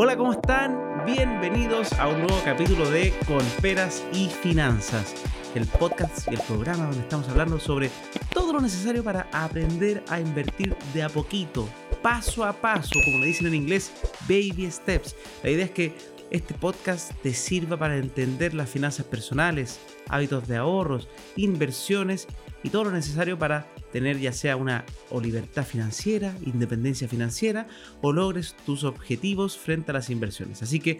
Hola, ¿cómo están? Bienvenidos a un nuevo capítulo de Con Peras y Finanzas, el podcast y el programa donde estamos hablando sobre todo lo necesario para aprender a invertir de a poquito, paso a paso, como le dicen en inglés, baby steps. La idea es que este podcast te sirva para entender las finanzas personales, hábitos de ahorros, inversiones y todo lo necesario para tener ya sea una o libertad financiera, independencia financiera o logres tus objetivos frente a las inversiones. Así que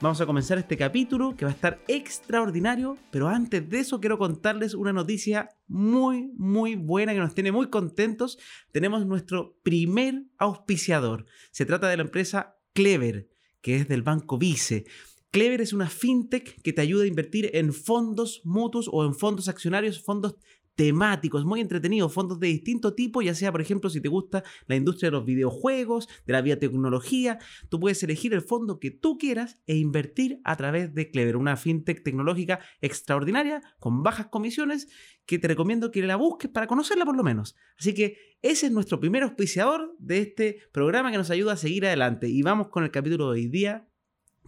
vamos a comenzar este capítulo que va a estar extraordinario, pero antes de eso quiero contarles una noticia muy, muy buena que nos tiene muy contentos. Tenemos nuestro primer auspiciador. Se trata de la empresa Clever, que es del banco Vice. Clever es una fintech que te ayuda a invertir en fondos mutuos o en fondos accionarios, fondos temáticos, muy entretenidos, fondos de distinto tipo, ya sea, por ejemplo, si te gusta la industria de los videojuegos, de la biotecnología, tú puedes elegir el fondo que tú quieras e invertir a través de Clever, una fintech tecnológica extraordinaria, con bajas comisiones, que te recomiendo que la busques para conocerla por lo menos. Así que ese es nuestro primer auspiciador de este programa que nos ayuda a seguir adelante. Y vamos con el capítulo de hoy día,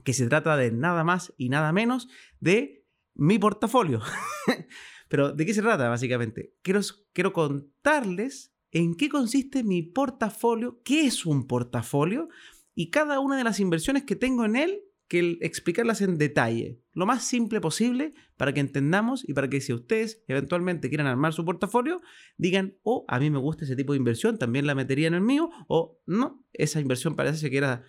que se trata de nada más y nada menos de mi portafolio. Pero ¿de qué se trata básicamente? Quiero, quiero contarles en qué consiste mi portafolio, qué es un portafolio y cada una de las inversiones que tengo en él, que explicarlas en detalle, lo más simple posible para que entendamos y para que si ustedes eventualmente quieran armar su portafolio, digan, oh, a mí me gusta ese tipo de inversión, también la metería en el mío, o no, esa inversión parece que era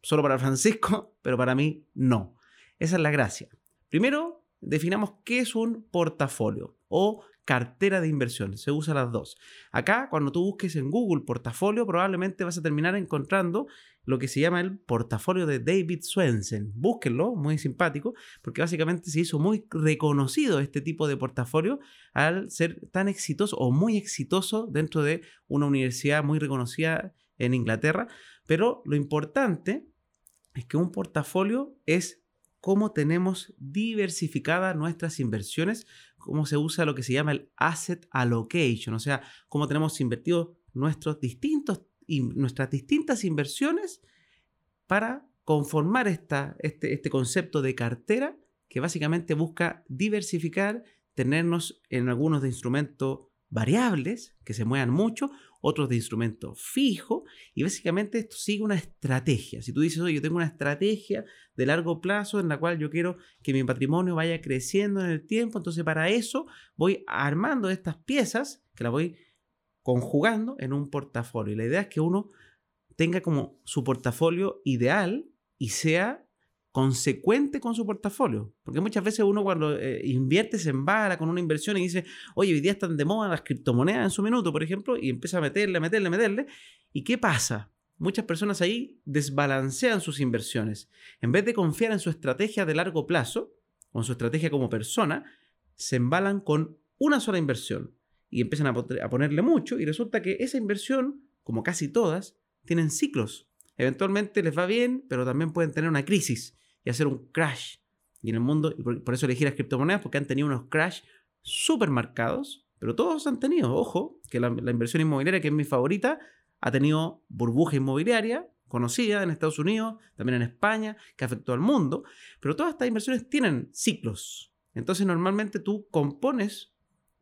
solo para Francisco, pero para mí no. Esa es la gracia. Primero, definamos qué es un portafolio o cartera de inversión. Se usa las dos. Acá, cuando tú busques en Google portafolio, probablemente vas a terminar encontrando lo que se llama el portafolio de David Swensen. Búsquenlo, muy simpático, porque básicamente se hizo muy reconocido este tipo de portafolio al ser tan exitoso o muy exitoso dentro de una universidad muy reconocida en Inglaterra. Pero lo importante es que un portafolio es cómo tenemos diversificadas nuestras inversiones, cómo se usa lo que se llama el asset allocation, o sea, cómo tenemos invertido nuestros distintos, nuestras distintas inversiones para conformar esta, este, este concepto de cartera que básicamente busca diversificar, tenernos en algunos de instrumentos variables que se muevan mucho otros de instrumento fijo, y básicamente esto sigue una estrategia. Si tú dices, oye, yo tengo una estrategia de largo plazo en la cual yo quiero que mi patrimonio vaya creciendo en el tiempo, entonces para eso voy armando estas piezas que las voy conjugando en un portafolio. Y la idea es que uno tenga como su portafolio ideal y sea consecuente con su portafolio. Porque muchas veces uno cuando eh, invierte se embala con una inversión y dice, oye, hoy día están de moda las criptomonedas en su minuto, por ejemplo, y empieza a meterle, meterle, meterle. ¿Y qué pasa? Muchas personas ahí desbalancean sus inversiones. En vez de confiar en su estrategia de largo plazo, o en su estrategia como persona, se embalan con una sola inversión y empiezan a, a ponerle mucho y resulta que esa inversión, como casi todas, tienen ciclos. Eventualmente les va bien, pero también pueden tener una crisis y hacer un crash. Y en el mundo, y por, eso elegí las criptomonedas, porque han tenido unos crash súper marcados, pero todos han tenido, ojo, que la, inversión inmobiliaria, que es mi favorita, ha tenido burbuja inmobiliaria conocida en Estados Unidos, también en España, que afectó al mundo, pero todas estas inversiones tienen ciclos. Entonces normalmente tú compones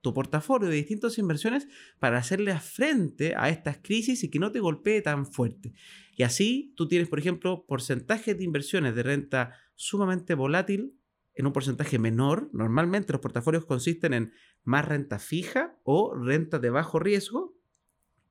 tu portafolio de distintas inversiones para hacerle frente a estas crisis y que no te golpee tan fuerte. Y así tú tienes, por ejemplo, porcentajes de inversiones de renta sumamente volátil en un porcentaje menor. Normalmente los portafolios consisten en más renta fija o renta de bajo riesgo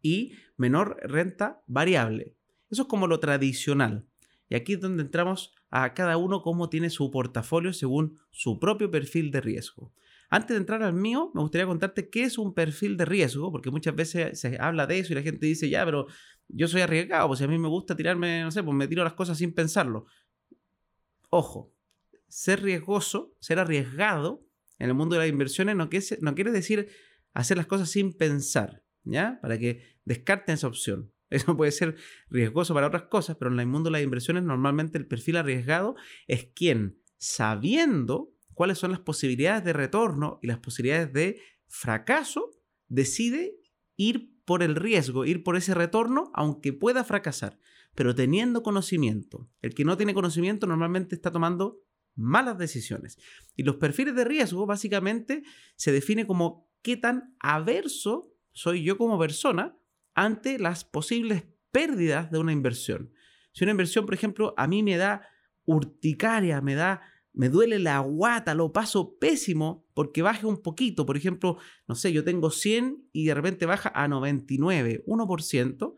y menor renta variable. Eso es como lo tradicional. Y aquí es donde entramos a cada uno cómo tiene su portafolio según su propio perfil de riesgo. Antes de entrar al mío, me gustaría contarte qué es un perfil de riesgo, porque muchas veces se habla de eso y la gente dice, ya, pero yo soy arriesgado, pues a mí me gusta tirarme, no sé, pues me tiro las cosas sin pensarlo. Ojo, ser riesgoso, ser arriesgado en el mundo de las inversiones no quiere, no quiere decir hacer las cosas sin pensar, ¿ya? Para que descarten esa opción. Eso puede ser riesgoso para otras cosas, pero en el mundo de las inversiones normalmente el perfil arriesgado es quien, sabiendo cuáles son las posibilidades de retorno y las posibilidades de fracaso, decide ir por el riesgo, ir por ese retorno, aunque pueda fracasar. pero teniendo conocimiento. El que no tiene conocimiento normalmente está tomando malas decisiones. Y los perfiles de riesgo básicamente se define como qué tan averso soy yo como persona ante las posibles pérdidas de una inversión. Si una inversión, por ejemplo, a mí me da urticaria, me da me duele la guata, lo paso pésimo porque baje un poquito. Por ejemplo, no sé, yo tengo 100 y de repente baja a 99, 1%,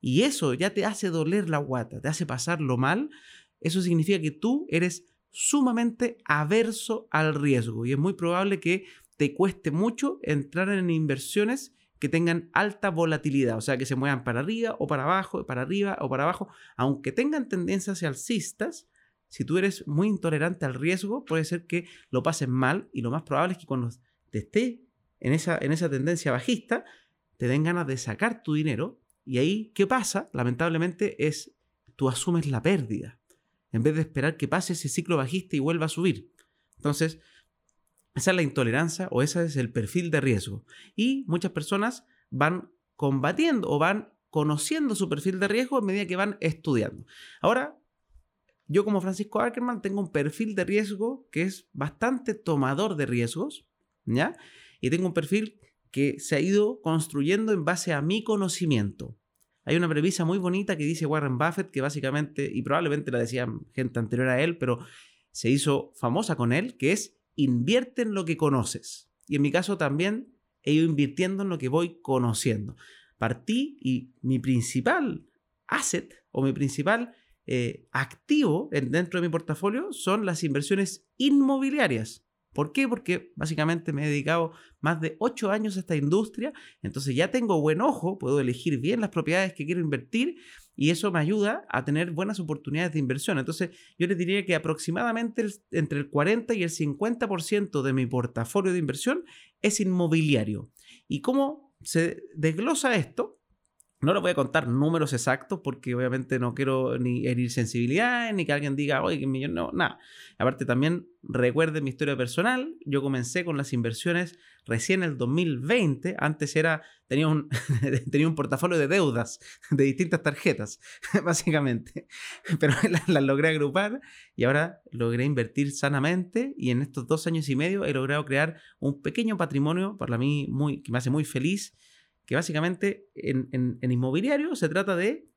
y eso ya te hace doler la guata, te hace pasarlo mal. Eso significa que tú eres sumamente averso al riesgo y es muy probable que te cueste mucho entrar en inversiones que tengan alta volatilidad, o sea, que se muevan para arriba o para abajo, para arriba o para abajo, aunque tengan tendencias alcistas, si tú eres muy intolerante al riesgo, puede ser que lo pases mal y lo más probable es que cuando te esté en esa, en esa tendencia bajista, te den ganas de sacar tu dinero y ahí, ¿qué pasa? Lamentablemente es, tú asumes la pérdida en vez de esperar que pase ese ciclo bajista y vuelva a subir. Entonces, esa es la intolerancia o ese es el perfil de riesgo. Y muchas personas van combatiendo o van conociendo su perfil de riesgo a medida que van estudiando. Ahora, yo como Francisco Ackerman tengo un perfil de riesgo que es bastante tomador de riesgos, ¿ya? Y tengo un perfil que se ha ido construyendo en base a mi conocimiento. Hay una premisa muy bonita que dice Warren Buffett, que básicamente, y probablemente la decía gente anterior a él, pero se hizo famosa con él, que es invierte en lo que conoces. Y en mi caso también he ido invirtiendo en lo que voy conociendo. Partí y mi principal asset o mi principal eh, activo dentro de mi portafolio son las inversiones inmobiliarias. ¿Por qué? Porque básicamente me he dedicado más de 8 años a esta industria, entonces ya tengo buen ojo, puedo elegir bien las propiedades que quiero invertir y eso me ayuda a tener buenas oportunidades de inversión. Entonces yo les diría que aproximadamente entre el 40 y el 50% de mi portafolio de inversión es inmobiliario. ¿Y cómo se desglosa esto? No les voy a contar números exactos porque obviamente no quiero ni herir sensibilidades, ni que alguien diga, oye, que millón, no, nada. Aparte también recuerden mi historia personal, yo comencé con las inversiones recién en el 2020, antes era, tenía un, tenía un portafolio de deudas de distintas tarjetas, básicamente, pero las, las logré agrupar y ahora logré invertir sanamente y en estos dos años y medio he logrado crear un pequeño patrimonio para mí muy, que me hace muy feliz que básicamente en, inmobiliario se trata de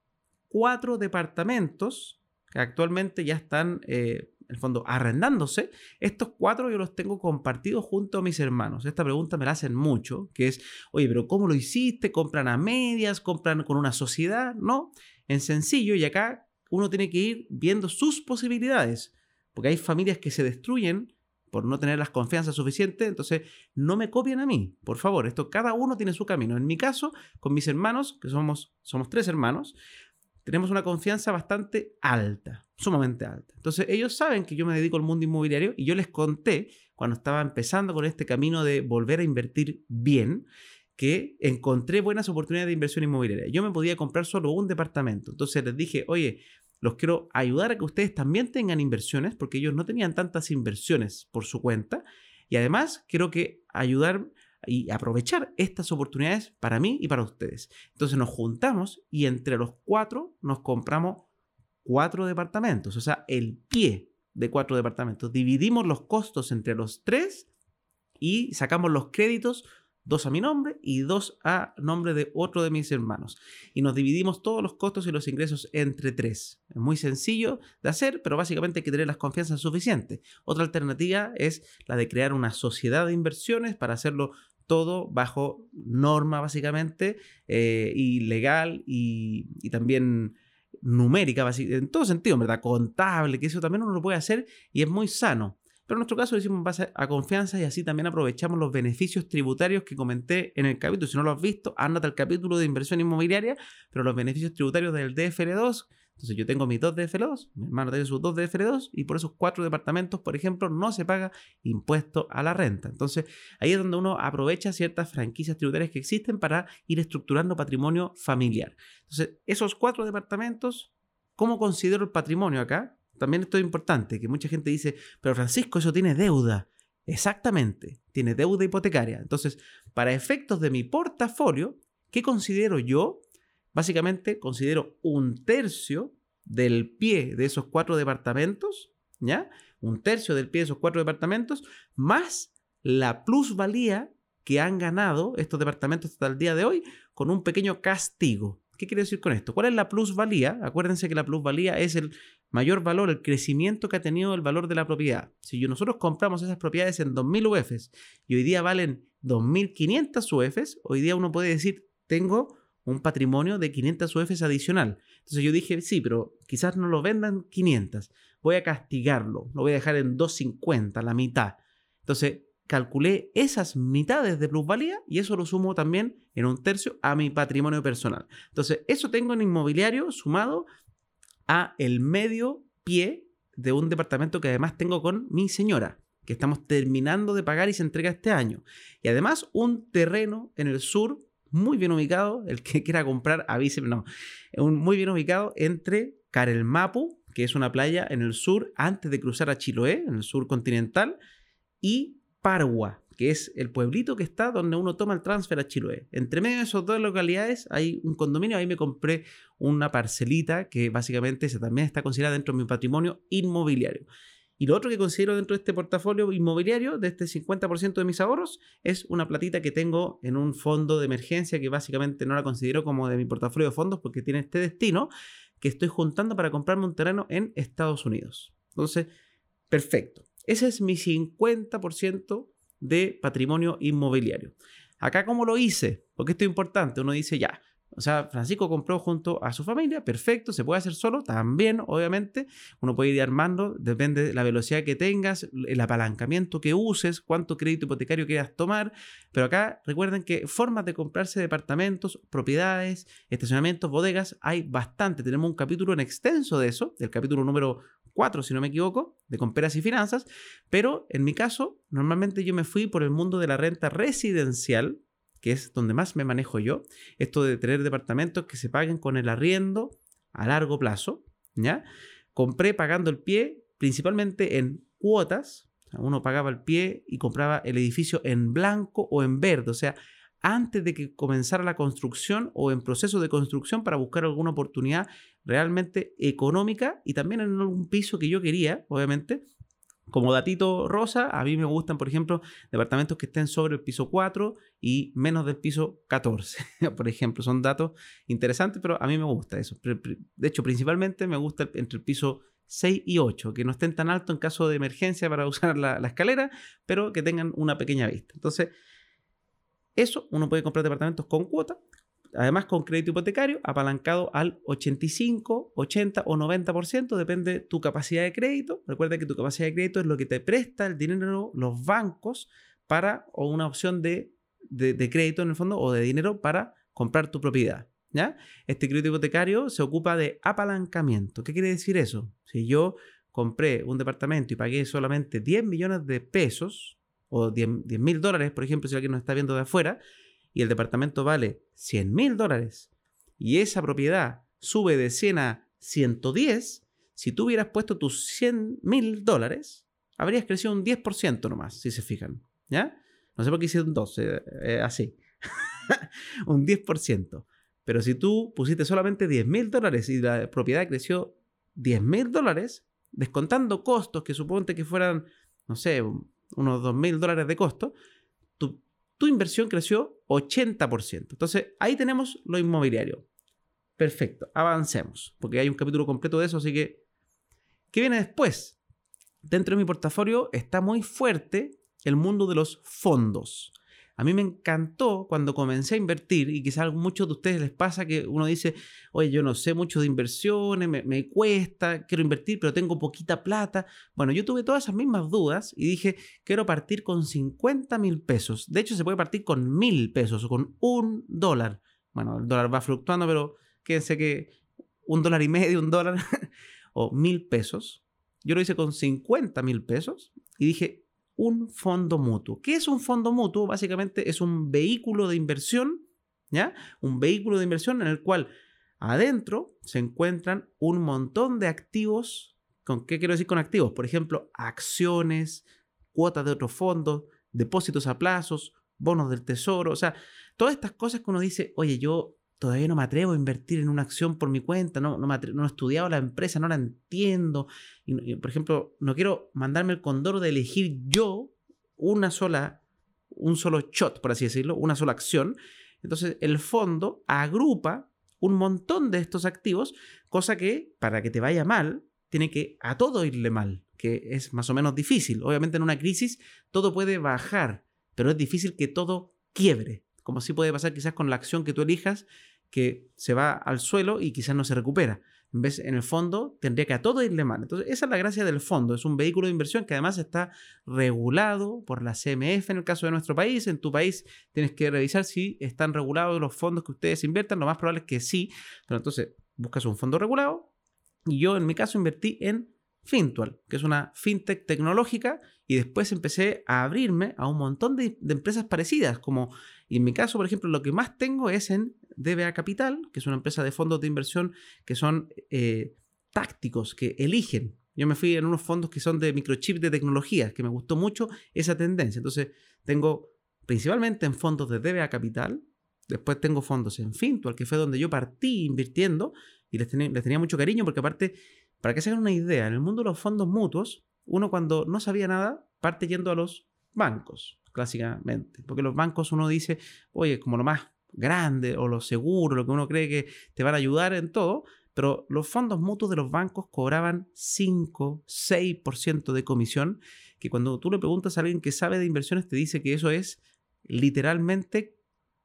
cuatro departamentos que actualmente ya están, eh, en el fondo, arrendándose. Estos cuatro yo los tengo compartidos junto a mis hermanos. Esta pregunta me la hacen mucho, que es, oye, pero ¿cómo lo hiciste? ¿Compran a medias? ¿Compran con una sociedad? No, en sencillo, y acá uno tiene que ir viendo sus posibilidades, porque hay familias que se destruyen por no tener las confianzas suficientes, entonces no me copien a mí, por favor, esto cada uno tiene su camino. En mi caso, con mis hermanos, que somos, somos tres hermanos, tenemos una confianza bastante alta, sumamente alta. Entonces ellos saben que yo me dedico al mundo inmobiliario y yo les conté cuando estaba empezando con este camino de volver a invertir bien, que encontré buenas oportunidades de inversión inmobiliaria. Yo me podía comprar solo un departamento. Entonces les dije, oye, los quiero ayudar a que ustedes también tengan inversiones, porque ellos no tenían tantas inversiones por su cuenta. Y además quiero que ayudar y aprovechar estas oportunidades para mí y para ustedes. Entonces nos juntamos y entre los cuatro nos compramos cuatro departamentos, o sea, el pie de cuatro departamentos. Dividimos los costos entre los tres y sacamos los créditos dos a mi nombre y dos a nombre de otro de mis hermanos. Y nos dividimos todos los costos y los ingresos entre tres. Es muy sencillo de hacer, pero básicamente hay que tener las confianzas suficientes. Otra alternativa es la de crear una sociedad de inversiones para hacerlo todo bajo norma básicamente eh, y legal y, y también numérica, en todo sentido, ¿verdad? Contable, que eso también uno lo puede hacer y es muy sano. Pero en nuestro caso lo hicimos en base a confianza y así también aprovechamos los beneficios tributarios que comenté en el capítulo. Si no lo has visto, ándate al capítulo de inversión inmobiliaria, pero los beneficios tributarios del DFL2. Entonces yo tengo mis dos DFL2, mi hermano tiene sus dos DFL2 y por esos cuatro departamentos, por ejemplo, no se paga impuesto a la renta. Entonces ahí es donde uno aprovecha ciertas franquicias tributarias que existen para ir estructurando patrimonio familiar. Entonces esos cuatro departamentos, ¿cómo considero el patrimonio acá? También esto es importante, que mucha gente dice, pero Francisco, eso tiene deuda. Exactamente, tiene deuda hipotecaria. Entonces, para efectos de mi portafolio, ¿qué considero yo básicamente considero un tercio del pie de esos cuatro departamentos, ¿ya? Un tercio del pie de esos cuatro departamentos, más la plusvalía que han ganado estos departamentos hasta el día de hoy con un pequeño castigo. ¿Qué quiere decir con esto? ¿Cuál es la plusvalía? Acuérdense que la plusvalía es el mayor valor, el crecimiento que ha tenido el valor de la propiedad. Si nosotros compramos esas propiedades en 2.000 UFs y hoy día valen 2.500 UFs, hoy día uno puede decir, tengo un patrimonio de 500 UFs adicional. Entonces yo dije, sí, pero quizás no lo vendan 500. Voy a castigarlo, lo voy a dejar en 250, la mitad. Entonces calculé esas mitades de plusvalía y eso lo sumo también en un tercio a mi patrimonio personal. Entonces, eso tengo en inmobiliario sumado a el medio pie de un departamento que además tengo con mi señora, que estamos terminando de pagar y se entrega este año. Y además un terreno en el sur muy bien ubicado, el que quiera comprar, avíseme, no, muy bien ubicado entre Carelmapu, que es una playa en el sur, antes de cruzar a Chiloé, en el sur continental, y Parwa, que es el pueblito que está donde uno toma el transfer a Chiloé. Entre medio de esas dos localidades hay un condominio, ahí me compré una parcelita que básicamente también está considerada dentro de mi patrimonio inmobiliario. Y lo otro que considero dentro de este portafolio inmobiliario, de este 50% de mis ahorros, es una platita que tengo en un fondo de emergencia que básicamente no la considero como de mi portafolio de fondos porque tiene este destino que estoy juntando para comprarme un terreno en Estados Unidos. Entonces, perfecto. Ese es mi 50% de patrimonio inmobiliario. Acá, ¿cómo lo hice? Porque esto es importante. Uno dice, ya, o sea, Francisco compró junto a su familia, perfecto, se puede hacer solo, también, obviamente. Uno puede ir armando, depende de la velocidad que tengas, el apalancamiento que uses, cuánto crédito hipotecario quieras tomar. Pero acá recuerden que formas de comprarse departamentos, propiedades, estacionamientos, bodegas, hay bastante. Tenemos un capítulo en extenso de eso, el capítulo número 4, si no me equivoco, de Comperas y Finanzas. Pero en mi caso, normalmente yo me fui por el mundo de la renta residencial que es donde más me manejo yo, esto de tener departamentos que se paguen con el arriendo a largo plazo, ¿ya? Compré pagando el pie principalmente en cuotas, uno pagaba el pie y compraba el edificio en blanco o en verde, o sea, antes de que comenzara la construcción o en proceso de construcción para buscar alguna oportunidad realmente económica y también en algún piso que yo quería, obviamente, como datito rosa, a mí me gustan, por ejemplo, departamentos que estén sobre el piso 4 y menos del piso 14. por ejemplo, son datos interesantes, pero a mí me gusta eso. De hecho, principalmente me gusta entre el piso 6 y 8, que no estén tan alto en caso de emergencia para usar la, la escalera, pero que tengan una pequeña vista. Entonces, eso uno puede comprar departamentos con cuota además con crédito hipotecario apalancado al 85, 80 o 90%, depende de tu capacidad de crédito. Recuerda que tu capacidad de crédito es lo que te presta el dinero los bancos para, una opción de, de, crédito en el fondo, o de dinero para comprar tu propiedad. ¿ya? Este crédito hipotecario se ocupa de apalancamiento. ¿Qué quiere decir eso? Si yo compré un departamento y pagué solamente 10 millones de pesos, o 10 mil dólares, por ejemplo, si alguien nos está viendo de afuera, y el departamento vale 100 mil dólares y esa propiedad sube de 100 a 110, si tú hubieras puesto tus 100 mil dólares, habrías crecido un 10% nomás, si se fijan. ¿Ya? No sé por qué hice un 12, eh, así. un 10%. Pero si tú pusiste solamente 10 mil dólares y la propiedad creció 10 mil dólares, descontando costos que suponte que fueran, no sé, unos 2 mil dólares de costo, tu tu inversión creció 80%. Entonces, ahí tenemos lo inmobiliario. Perfecto, avancemos, porque hay un capítulo completo de eso, así que, ¿qué viene después? Dentro de mi portafolio está muy fuerte el mundo de los fondos. A mí me encantó cuando comencé a invertir y quizás a muchos de ustedes les pasa que uno dice, oye, yo no sé mucho de inversiones, me, cuesta, quiero invertir, pero tengo poquita plata. Bueno, yo tuve todas esas mismas dudas y dije, quiero partir con 50 mil pesos. De hecho, se puede partir con mil pesos o con un dólar. Bueno, el dólar va fluctuando, pero quédense que un dólar y medio, un dólar o mil pesos. Yo lo hice con 50 mil pesos y dije, un fondo mutuo. ¿Qué es un fondo mutuo? Básicamente es un vehículo de inversión, ¿ya? Un vehículo de inversión en el cual adentro se encuentran un montón de activos. ¿Con qué quiero decir con activos? Por ejemplo, acciones, cuotas de otros fondos, depósitos a plazos, bonos del tesoro, o sea, todas estas cosas que uno dice, oye, yo todavía no me atrevo a invertir en una acción por mi cuenta, no, no, he estudiado la empresa, no la entiendo. Y, por ejemplo, no quiero mandarme el condoro de elegir yo una sola, un solo shot, por así decirlo, una sola acción. Entonces el fondo agrupa un montón de estos activos, cosa que para que te vaya mal, tiene que a todo irle mal, que es más o menos difícil. Obviamente en una crisis todo puede bajar, pero es difícil que todo quiebre, como si puede pasar quizás con la acción que tú elijas que se va al suelo y quizás no se recupera. En vez, en el fondo, tendría que a todo irle mal. Entonces, esa es la gracia del fondo. Es un vehículo de inversión que además está regulado por la CMF en el caso de nuestro país. En tu país tienes que revisar si están regulados los fondos que ustedes inviertan. Lo más probable es que sí. Pero entonces, buscas un fondo regulado. Y yo, en mi caso, invertí en Fintual, que es una fintech tecnológica, y después empecé a abrirme a un montón de, empresas parecidas, como, en mi caso, por ejemplo, lo que más tengo es en DBA Capital, que es una empresa de fondos de inversión que son eh, tácticos, que eligen. Yo me fui en unos fondos que son de microchip de tecnología, que me gustó mucho esa tendencia. Entonces, tengo principalmente en fondos de DBA Capital, después tengo fondos en Fintual, que fue donde yo partí invirtiendo y les tenía mucho cariño porque aparte, para que se hagan una idea, en el mundo de los fondos mutuos, uno cuando no sabía nada parte yendo a los bancos, clásicamente, porque los bancos uno dice, oye, como lo más grande o lo seguro, lo que uno cree que te van a ayudar en todo, pero los fondos mutuos de los bancos cobraban 5, 6% de comisión, que cuando tú le preguntas a alguien que sabe de inversiones te dice que eso es literalmente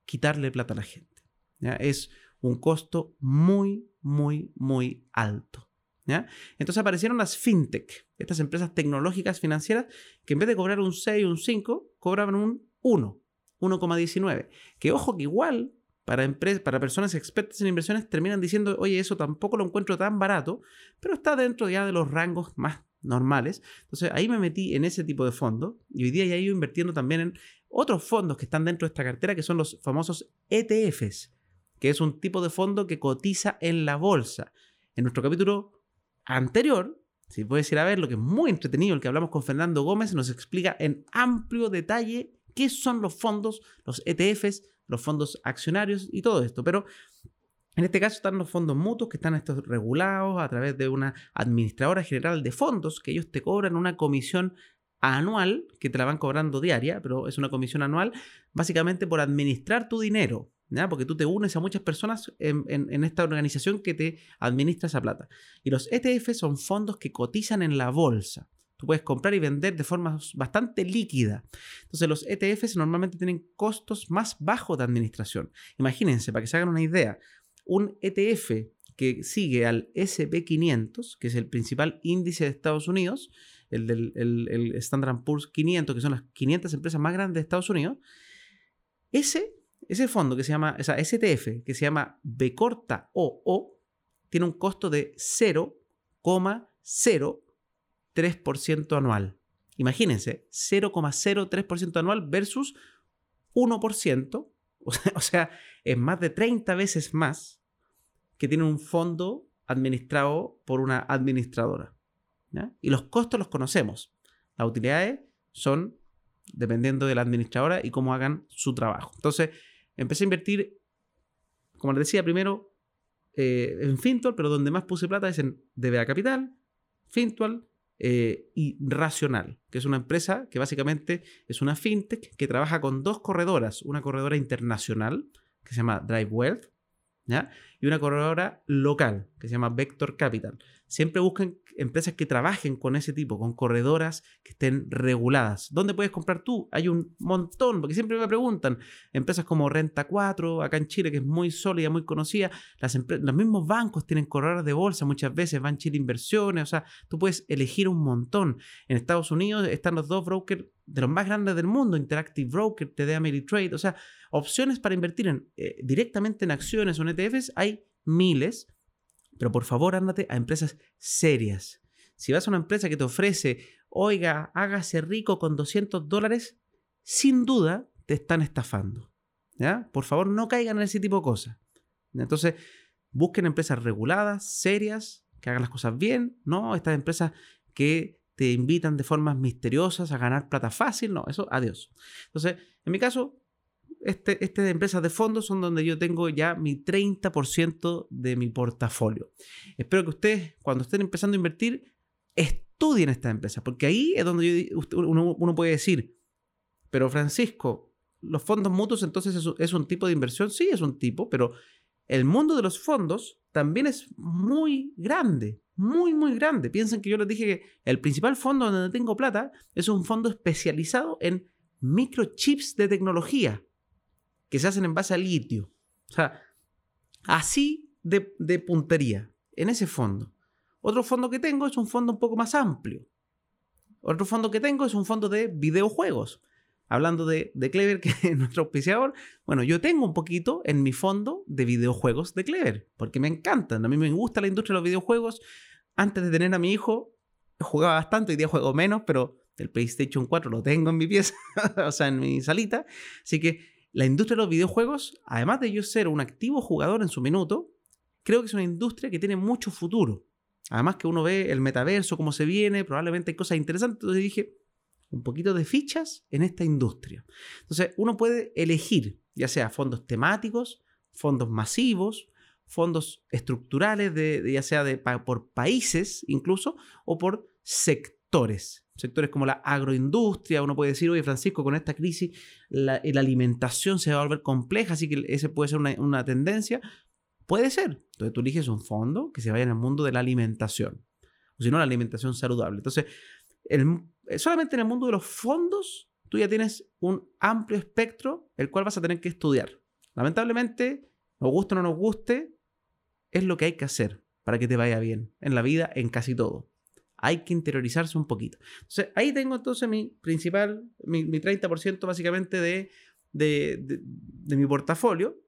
quitarle plata a la gente. Es un costo muy, muy, muy alto. Entonces aparecieron las fintech, estas empresas tecnológicas financieras, que en vez de cobrar un 6 o un 5, cobraban un 1. 1,19. Que ojo que igual para, para personas expertas en inversiones terminan diciendo, oye, eso tampoco lo encuentro tan barato, pero está dentro ya de los rangos más normales. Entonces ahí me metí en ese tipo de fondos y hoy día ya he ido invirtiendo también en otros fondos que están dentro de esta cartera, que son los famosos ETFs, que es un tipo de fondo que cotiza en la bolsa. En nuestro capítulo anterior, si puedes ir a ver lo que es muy entretenido, el que hablamos con Fernando Gómez, nos explica en amplio detalle qué son los fondos, los ETFs, los fondos accionarios y todo esto. Pero en este caso están los fondos mutuos que están estos regulados a través de una administradora general de fondos que ellos te cobran una comisión anual que te la van cobrando diaria, pero es una comisión anual básicamente por administrar tu dinero. Porque tú te unes a muchas personas en, esta organización que te administra esa plata. Y los ETFs son fondos que cotizan en la bolsa. Tú puedes comprar y vender de forma bastante líquida. Entonces los ETFs normalmente tienen costos más bajos de administración. Imagínense, para que se hagan una idea, un ETF que sigue al SP500, que es el principal índice de Estados Unidos, el del el, Standard Poor's 500, que son las 500 empresas más grandes de Estados Unidos, ese, ese fondo que se llama, o sea, ese ETF que se llama B corta OO, tiene un costo de 0,0 3% anual. Imagínense, 0,03% anual versus 1%, o sea, es más de 30 veces más que tiene un fondo administrado por una administradora. Y los costos los conocemos. Las utilidades son dependiendo de la administradora y cómo hagan su trabajo. Entonces, empecé a invertir, como les decía, primero eh, en Fintual, pero donde más puse plata es en DBA Capital, Fintual, eh, y Racional, que es una empresa que básicamente es una fintech que trabaja con dos corredoras, una corredora internacional que se llama Drive Wealth y una corredora local que se llama Vector Capital. Siempre busquen empresas que trabajen con ese tipo, con corredoras que estén reguladas. ¿Dónde puedes comprar tú? Hay un montón, porque siempre me preguntan, empresas como Renta 4, acá en Chile, que es muy sólida, muy conocida, las los mismos bancos tienen corredoras de bolsa muchas veces, van Chile Inversiones, o sea, tú puedes elegir un montón. En Estados Unidos están los dos brokers de los más grandes del mundo, Interactive Broker, TD Ameritrade, o sea, opciones para invertir en, eh, directamente en acciones o en ETFs hay miles pero por favor, ándate a empresas serias. Si vas a una empresa que te ofrece, oiga, hágase rico con 200 dólares, sin duda te están estafando. ¿ya? Por favor, no caigan en ese tipo de cosas. Entonces, busquen empresas reguladas, serias, que hagan las cosas bien, no estas empresas que te invitan de formas misteriosas a ganar plata fácil, no, eso, adiós. Entonces, en mi caso, este, este de empresas de fondos son donde yo tengo ya mi 30% de mi portafolio. Espero que ustedes, cuando estén empezando a invertir, estudien esta empresa, porque ahí es donde uno, puede decir, pero Francisco, los fondos mutuos entonces es, es un tipo de inversión, sí es un tipo, pero el mundo de los fondos también es muy grande, muy, muy grande. Piensen que yo les dije que el principal fondo donde tengo plata es un fondo especializado en microchips de tecnología que se hacen en base a litio. O sea, así de, de puntería, en ese fondo. Otro fondo que tengo es un fondo un poco más amplio. Otro fondo que tengo es un fondo de videojuegos. Hablando de, de, Clever, que es nuestro auspiciador, bueno, yo tengo un poquito en mi fondo de videojuegos de Clever, porque me encantan. A mí me gusta la industria de los videojuegos. Antes de tener a mi hijo, jugaba bastante, hoy día juego menos, pero el PlayStation 4 lo tengo en mi pieza, o sea, en mi salita. Así que la industria de los videojuegos, además de yo ser un activo jugador en su minuto, creo que es una industria que tiene mucho futuro. Además que uno ve el metaverso, cómo se viene, probablemente hay cosas interesantes. Entonces dije, un poquito de fichas en esta industria. Entonces uno puede elegir, ya sea fondos temáticos, fondos masivos, fondos estructurales, de, ya sea por países incluso, o por sectores. Sectores como la agroindustria, uno puede decir, oye Francisco, con esta crisis la, alimentación se va a volver compleja, así que ese puede ser una, una tendencia. Puede ser. Entonces tú eliges un fondo que se vaya en el mundo de la alimentación. O si no, la alimentación saludable. Entonces, eh, solamente en el mundo de los fondos, tú ya tienes un amplio espectro, el cual vas a tener que estudiar. Lamentablemente, nos guste o no nos guste, es lo que hay que hacer para que te vaya bien en la vida, en casi todo. Hay que interiorizarse un poquito. Entonces, ahí tengo entonces mi principal, mi, 30% básicamente de, de, de mi portafolio.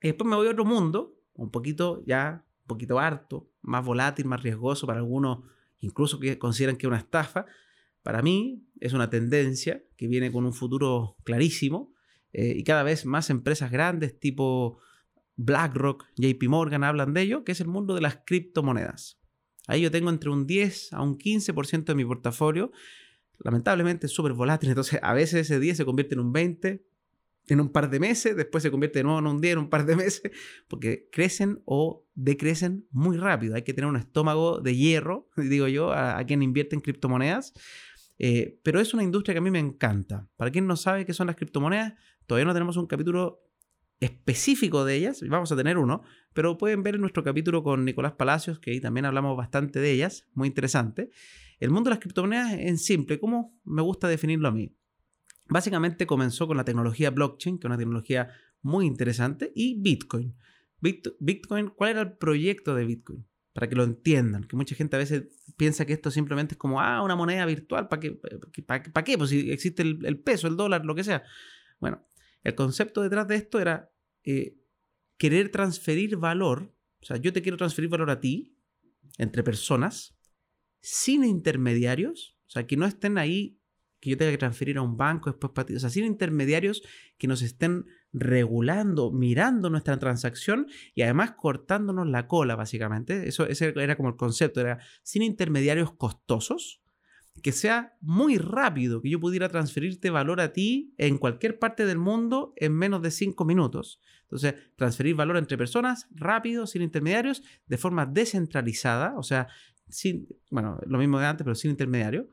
Y después me voy a otro mundo, un poquito ya, un poquito harto, más volátil, más riesgoso para algunos, incluso que consideran que es una estafa. Para mí es una tendencia que viene con un futuro clarísimo eh, y cada vez más empresas grandes tipo BlackRock, JP Morgan hablan de ello, que es el mundo de las criptomonedas. Ahí yo tengo entre un 10 a un 15% de mi portafolio. Lamentablemente es súper volátil, entonces a veces ese 10 se convierte en un 20, en un par de meses, después se convierte de nuevo en un día, en un par de meses, porque crecen o decrecen muy rápido. Hay que tener un estómago de hierro, digo yo, a, quien invierte en criptomonedas. Eh, pero es una industria que a mí me encanta. Para quien no sabe qué son las criptomonedas, todavía no tenemos un capítulo específico de ellas, vamos a tener uno, pero pueden ver en nuestro capítulo con Nicolás Palacios, que ahí también hablamos bastante de ellas, muy interesante. El mundo de las criptomonedas en simple, ¿cómo me gusta definirlo a mí? Básicamente comenzó con la tecnología blockchain, que es una tecnología muy interesante, y Bitcoin. Bitcoin, ¿cuál era el proyecto de Bitcoin? Para que lo entiendan, que mucha gente a veces piensa que esto simplemente es como, ah, una moneda virtual, ¿para qué? ¿Para qué? Pues si existe el, peso, el dólar, lo que sea. Bueno, el concepto detrás de esto era eh, querer transferir valor, o sea, yo te quiero transferir valor a ti, entre personas, sin intermediarios, o sea, que no estén ahí que yo tenga que transferir a un banco después para ti. O sea, sin intermediarios que nos estén regulando, mirando nuestra transacción y además cortándonos la cola, básicamente. Eso ese era como el concepto, era sin intermediarios costosos, que sea muy rápido, que yo pudiera transferirte valor a ti en cualquier parte del mundo en menos de cinco minutos. Entonces, transferir valor entre personas rápido, sin intermediarios, de forma descentralizada, o sea, sin, bueno, lo mismo de antes, pero sin intermediario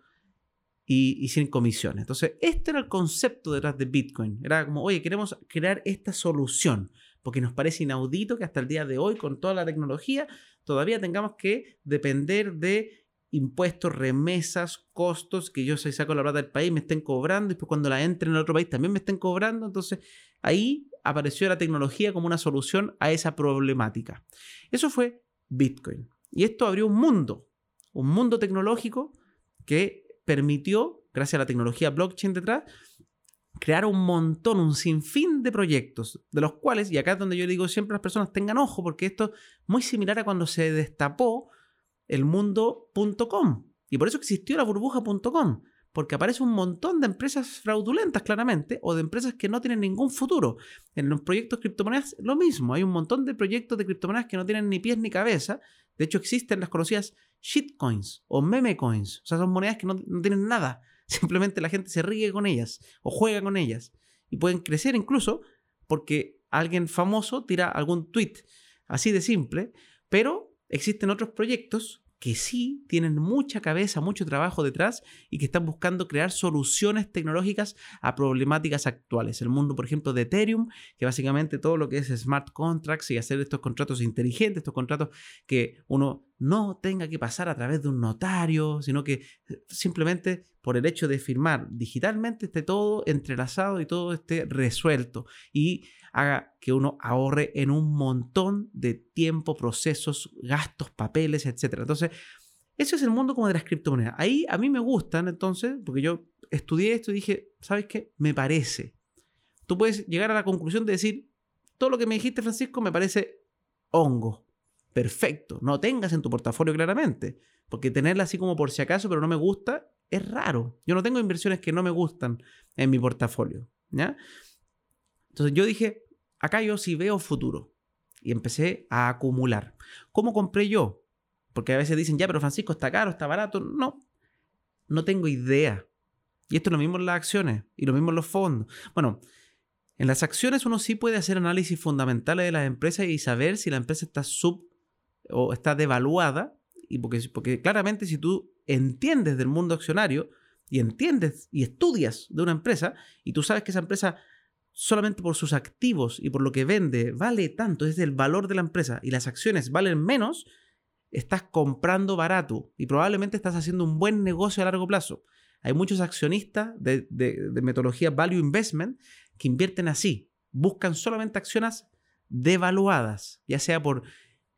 y, sin comisiones. Entonces, este era el concepto detrás de Bitcoin. Era como, oye, queremos crear esta solución, porque nos parece inaudito que hasta el día de hoy, con toda la tecnología, todavía tengamos que depender de impuestos, remesas, costos, que yo si saco la plata del país me estén cobrando, y después cuando la entre en otro país también me estén cobrando. Entonces, ahí apareció la tecnología como una solución a esa problemática. Eso fue Bitcoin. Y esto abrió un mundo, un mundo tecnológico que permitió, gracias a la tecnología blockchain detrás, crear un montón, un sinfín de proyectos, de los cuales, y acá es donde yo digo siempre las personas tengan ojo, porque esto es muy similar a cuando se destapó el mundo.com. Y por eso existió la burbuja.com, porque aparece un montón de empresas fraudulentas claramente, o de empresas que no tienen ningún futuro. En los proyectos criptomonedas, lo mismo, hay un montón de proyectos de criptomonedas que no tienen ni pies ni cabeza. De hecho, existen las conocidas shitcoins o meme coins. O sea, son monedas que no, tienen nada. Simplemente la gente se ríe con ellas o juega con ellas. y pueden crecer incluso porque alguien famoso tira algún tweet, así de simple, pero existen otros proyectos que sí tienen mucha cabeza, mucho trabajo detrás y que están buscando crear soluciones tecnológicas a problemáticas actuales. El mundo, por ejemplo, de Ethereum, que básicamente todo lo que es smart contracts y hacer estos contratos inteligentes, estos contratos que uno no tenga que pasar a través de un notario, sino que eh, simplemente por el hecho de firmar digitalmente esté todo entrelazado y todo esté resuelto y haga que uno ahorre en un montón de tiempo, procesos, gastos, papeles, etc. Entonces, eso es el mundo como de las criptomonedas. Ahí a mí me gustan, entonces, porque yo estudié esto y dije, ¿sabes qué? Me parece. Tú puedes llegar a la conclusión de decir, todo lo que me dijiste, Francisco, me parece hongo. Perfecto. No tengas en tu portafolio claramente. Porque tenerla así como por si acaso, pero no me gusta, es raro. Yo no tengo inversiones que no me gustan en mi portafolio. ¿ya? Entonces yo dije, acá yo sí veo futuro. Y empecé a acumular. ¿Cómo compré yo? Porque a veces dicen, ya, pero Francisco, está caro, está barato. No, no tengo idea. Y esto es lo mismo en las acciones y lo mismo en los fondos. Bueno, en las acciones uno sí puede hacer análisis fundamentales de las empresas y saber si la empresa está sub o está devaluada. Y porque, porque claramente si tú entiendes del mundo accionario y entiendes y estudias de una empresa y tú sabes que esa empresa solamente por sus activos y por lo que vende vale tanto, es el valor de la empresa y las acciones valen menos, estás comprando barato y probablemente estás haciendo un buen negocio a largo plazo. Hay muchos accionistas de, metodología Value Investment que invierten así, buscan solamente acciones devaluadas, ya sea por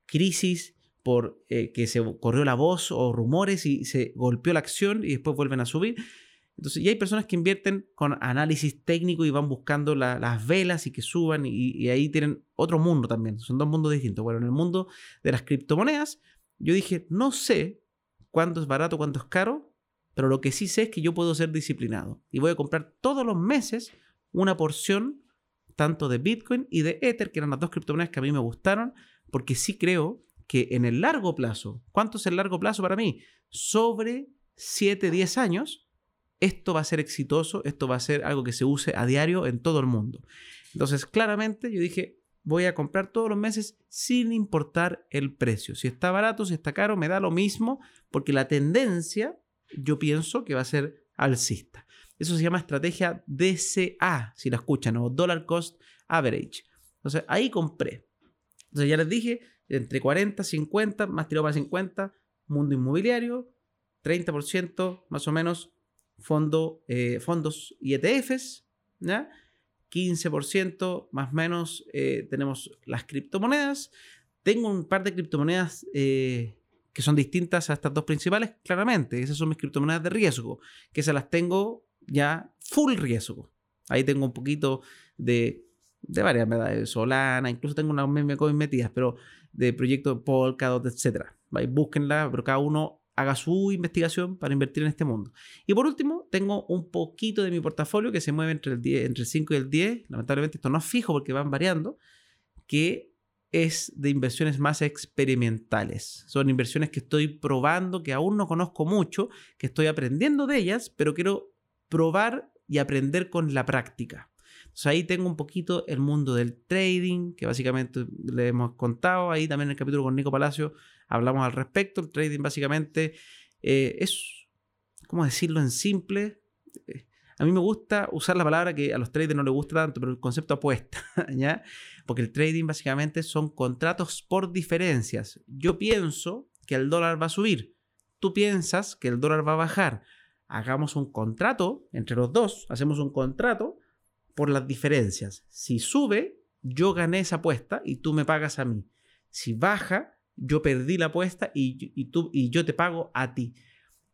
crisis, por eh, que se corrió la voz o rumores y se golpeó la acción y después vuelven a subir. Entonces, y hay personas que invierten con análisis técnico y van buscando las velas y que suban y, ahí tienen otro mundo también. Son dos mundos distintos. Bueno, en el mundo de las criptomonedas, yo dije, no sé cuánto es barato, cuánto es caro, pero lo que sí sé es que yo puedo ser disciplinado y voy a comprar todos los meses una porción tanto de Bitcoin y de Ether, que eran las dos criptomonedas que a mí me gustaron, porque sí creo que en el largo plazo, ¿cuánto es el largo plazo para mí? Sobre 7, 10 años, esto va a ser exitoso, esto va a ser algo que se use a diario en todo el mundo. Entonces, claramente yo dije, voy a comprar todos los meses sin importar el precio. Si está barato, si está caro, me da lo mismo, porque la tendencia yo pienso que va a ser alcista. Eso se llama estrategia DCA, si la escuchan, o Dollar Cost Average. Entonces, ahí compré. Entonces, ya les dije, entre 40, 50, más tirado para 50, mundo inmobiliario, 30% más o menos fondo, eh, fondos y ETFs, ¿ya? 15% más o menos eh, tenemos las criptomonedas. Tengo un par de criptomonedas eh, que son distintas a estas dos principales, claramente. Esas son mis criptomonedas de riesgo, que se las tengo ya full riesgo. Ahí tengo un poquito de, de varias, ¿verdad? Solana, incluso tengo unas meme coins metidas, pero de proyectos Polkadot, etc. Búsquenla, pero cada uno haga su investigación para invertir en este mundo. Y por último, tengo un poquito de mi portafolio que se mueve entre el, 10, entre el 5 y el 10. Lamentablemente esto no es fijo porque van variando, que es de inversiones más experimentales. Son inversiones que estoy probando, que aún no conozco mucho, que estoy aprendiendo de ellas, pero quiero probar y aprender con la práctica. Entonces ahí tengo un poquito el mundo del trading, que básicamente le hemos contado ahí también en el capítulo con Nico Palacio hablamos al respecto. El trading básicamente eh, es, ¿cómo decirlo en simple? Eh, a mí me gusta usar la palabra que a los traders no les gusta tanto, pero el concepto apuesta, ¿ya? Porque el trading básicamente son contratos por diferencias. Yo pienso que el dólar va a subir. Tú piensas que el dólar va a bajar. Hagamos un contrato entre los dos. Hacemos un contrato por las diferencias. Si sube, yo gané esa apuesta y tú me pagas a mí. Si baja, yo perdí la apuesta y, tú, y yo te pago a ti.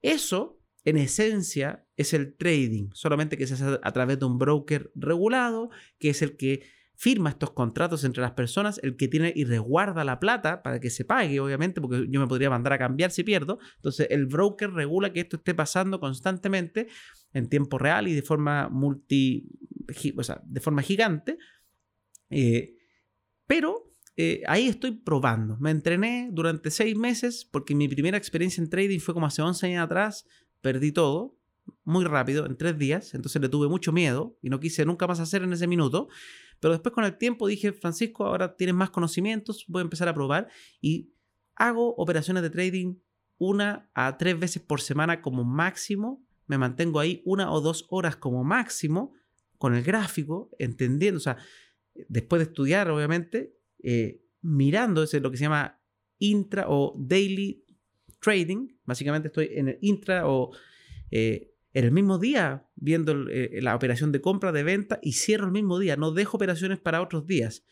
Eso, en esencia, es el trading, solamente que se hace a través de un broker regulado, que es el que firma estos contratos entre las personas, el que tiene y resguarda la plata para que se pague, obviamente, porque yo me podría mandar a cambiar si pierdo. Entonces, el broker regula que esto esté pasando constantemente en tiempo real y de forma multi, o sea, de forma gigante. Eh, pero eh, ahí estoy probando. Me entrené durante seis meses porque mi primera experiencia en trading fue como hace 11 años atrás. Perdí todo. muy rápido, en tres días, entonces le tuve mucho miedo y no quise nunca más hacer en ese minuto. Pero después con el tiempo dije, Francisco, ahora tienes más conocimientos, voy a empezar a probar y hago operaciones de trading una a tres veces por semana como máximo. Me mantengo ahí una o dos horas como máximo con el gráfico, entendiendo, o sea, después de estudiar, obviamente, eh, mirando ese, lo que se llama intra o daily trading. Básicamente estoy en el intra o eh, en el mismo día viendo eh, la operación de compra, de venta y cierro el mismo día. No dejo operaciones para otros días.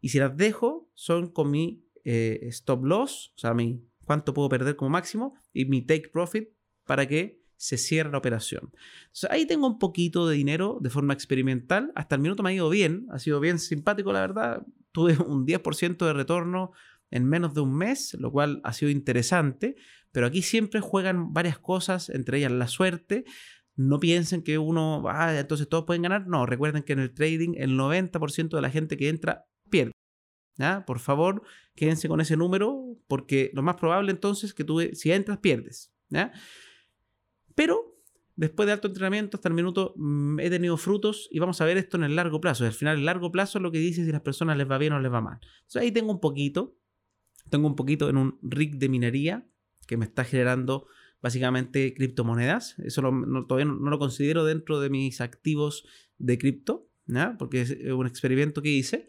Y si las dejo, son con mi stop loss, o sea, mi cuánto puedo perder como máximo y mi take profit para que se cierre la operación. Entonces, ahí tengo un poquito de dinero de forma experimental. Hasta el minuto me ha ido bien, ha sido bien simpático, la verdad. Tuve un 10% de retorno en menos de un mes, lo cual ha sido interesante. Pero aquí siempre juegan varias cosas, entre ellas la suerte. No piensen que uno, ah, entonces todos pueden ganar. No, recuerden que en el trading el 90% de la gente que entra pierde. Por favor, quédense con ese número, porque lo más probable entonces que tú, si entras, pierdes. Pero después de alto entrenamiento hasta el minuto mm, he tenido frutos y vamos a ver esto en el largo plazo. al final, el largo plazo es lo que dice si las personas les va bien o les va mal. Entonces ahí tengo un poquito. Tengo un poquito en un rig de minería que me está generando básicamente criptomonedas. Eso todavía no, lo considero dentro de mis activos de cripto, porque es un experimento que hice.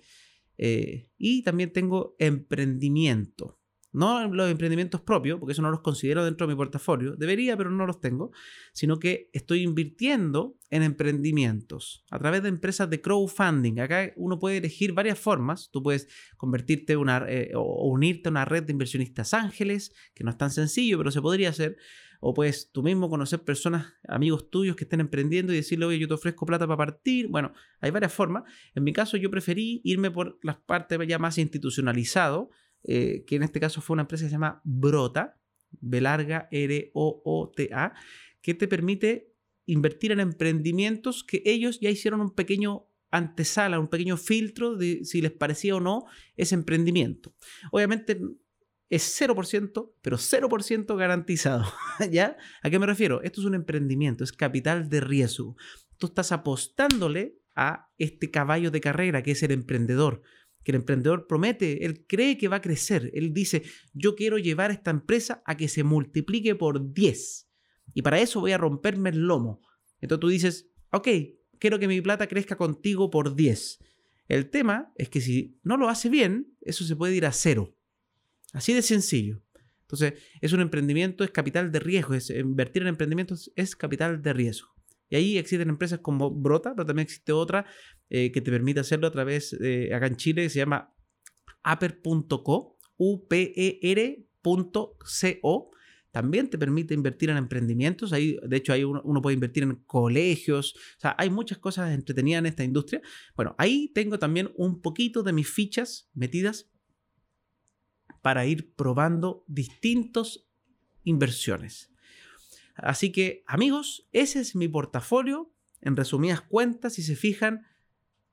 Eh, y también tengo emprendimiento. No los emprendimientos propios, porque eso no los considero dentro de mi portafolio. Debería, pero no los tengo. Sino que estoy invirtiendo en emprendimientos a través de empresas de crowdfunding. Acá uno puede elegir varias formas. Tú puedes convertirte una, eh, o unirte a una red de inversionistas ángeles, que no es tan sencillo, pero se podría hacer. O puedes tú mismo conocer personas, amigos tuyos que estén emprendiendo y decirle, oye, yo te ofrezco plata para partir. Bueno, hay varias formas. En mi caso, yo preferí irme por las partes ya más institucionalizado eh, que en este caso fue una empresa que se llama Brota, B larga R-O-O-T-A, que te permite invertir en emprendimientos que ellos ya hicieron un pequeño antesala, un pequeño filtro de si les parecía o no ese emprendimiento. Obviamente es 0%, pero 0% garantizado. ¿Ya? ¿A qué me refiero? Esto es un emprendimiento, es capital de riesgo. Tú estás apostándole a este caballo de carrera que es el emprendedor que el emprendedor promete, él cree que va a crecer, él dice, yo quiero llevar esta empresa a que se multiplique por 10 y para eso voy a romperme el lomo. Entonces tú dices, ok, quiero que mi plata crezca contigo por 10. El tema es que si no lo hace bien, eso se puede ir a cero. Así de sencillo. Entonces, es un emprendimiento, es capital de riesgo, es invertir en emprendimientos es capital de riesgo. Y ahí existen empresas como Brota, pero también existe otra eh, que te permite hacerlo a través, de acá en Chile, que se llama upper.co, U-P-E-R.co. También te permite invertir en emprendimientos. Ahí, de hecho, ahí uno, uno, puede invertir en colegios. O sea, hay muchas cosas entretenidas en esta industria. Bueno, ahí tengo también un poquito de mis fichas metidas para ir probando distintas inversiones. Así que, amigos, ese es mi portafolio. En resumidas cuentas, si se fijan,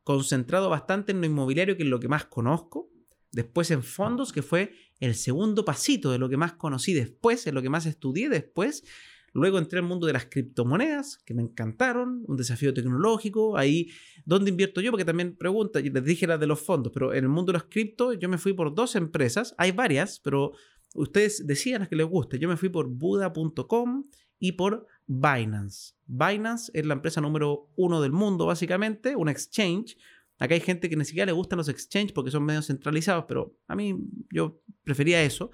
concentrado bastante en lo inmobiliario, que es lo que más conozco. Después en fondos, que fue el segundo pasito de lo que más conocí después, en lo que más estudié después. Luego entré al mundo de las criptomonedas, que me encantaron, un desafío tecnológico. Ahí, ¿dónde invierto yo? Porque también pregunta, les dije las de los fondos, pero en el mundo de las criptos yo me fui por dos empresas. Hay varias, pero ustedes decían las que les guste. Yo me fui por Buda.com y por Binance. Binance es la empresa número uno del mundo, básicamente, un exchange. Acá hay gente que ni siquiera le gustan los exchanges porque son medios centralizados, pero a mí yo prefería eso.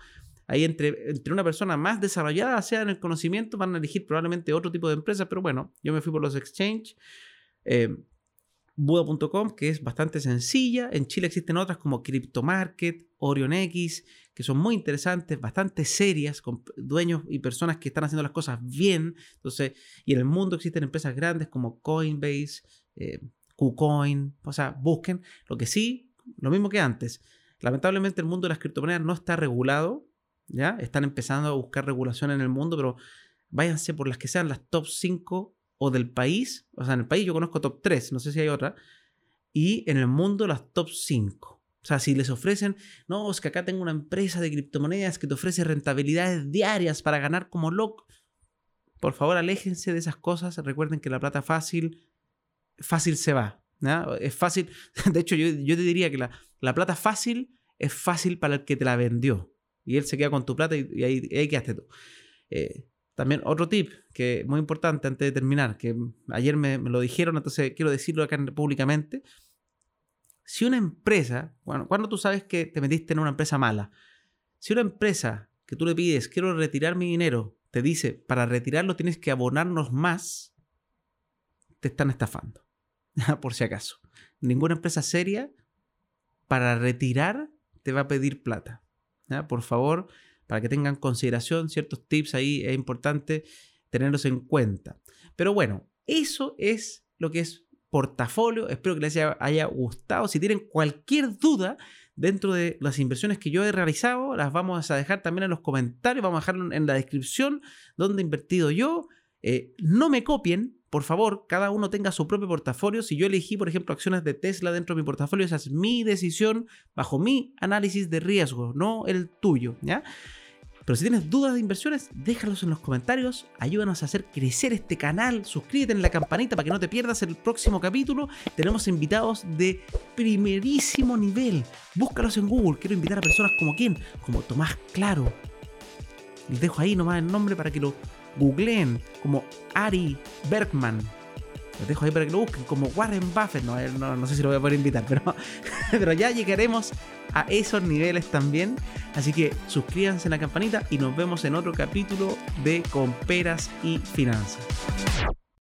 Ahí entre, entre una persona más desarrollada, sea en el conocimiento, van a elegir probablemente otro tipo de empresas, pero bueno, yo me fui por los exchanges. Eh, Buda.com, que es bastante sencilla. En Chile existen otras como CryptoMarket, OrionX, que son muy interesantes, bastante serias, con dueños y personas que están haciendo las cosas bien. Entonces, y en el mundo existen empresas grandes como Coinbase, eh, KuCoin, o sea, busquen. Lo que sí, lo mismo que antes. Lamentablemente el mundo de las criptomonedas no está regulado, ¿ya? Están empezando a buscar regulación en el mundo, pero váyanse por las que sean las top 5 o del país, o sea, en el país yo conozco top 3, no sé si hay otra, y en el mundo las top 5. O sea, si les ofrecen, no, es que acá tengo una empresa de criptomonedas que te ofrece rentabilidades diarias para ganar como loco. por favor aléjense de esas cosas. Recuerden que la plata fácil, fácil se va. Es fácil. De hecho, yo, te diría que la, la, plata fácil es fácil para el que te la vendió. Y él se queda con tu plata y, ahí, ahí, quedaste tú. Eh, también otro tip que muy importante antes de terminar, que ayer me, me, lo dijeron, entonces quiero decirlo acá públicamente. Si una empresa, bueno, cuando tú sabes que te metiste en una empresa mala, si una empresa que tú le pides, quiero retirar mi dinero, te dice, para retirarlo tienes que abonarnos más, te están estafando. Por si acaso. Ninguna empresa seria para retirar te va a pedir plata. Por favor, para que tengan consideración, ciertos tips ahí es importante tenerlos en cuenta. Pero bueno, eso es lo que es portafolio. Espero que les haya, gustado. Si tienen cualquier duda dentro de las inversiones que yo he realizado, las vamos a dejar también en los comentarios. Vamos a dejarlo en la descripción donde he invertido yo. Eh, no me copien, por favor, cada uno tenga su propio portafolio. Si yo elegí, por ejemplo, acciones de Tesla dentro de mi portafolio, esa es mi decisión bajo mi análisis de riesgo, no el tuyo, ¿ya? Pero si tienes dudas de inversiones, déjalos en los comentarios, ayúdanos a hacer crecer este canal, suscríbete en la campanita para que no te pierdas el próximo capítulo. Tenemos invitados de primerísimo nivel. Búscalos en Google, quiero invitar a personas como quién, como Tomás Claro. Les dejo ahí nomás el nombre para que lo googleen, como Ari Bergman. Los dejo ahí para que lo busquen, como Warren Buffett. No, no, sé si lo voy a poder invitar, pero, pero ya llegaremos a esos niveles también. Así que suscríbanse en la campanita y nos vemos en otro capítulo de Comperas y Finanzas.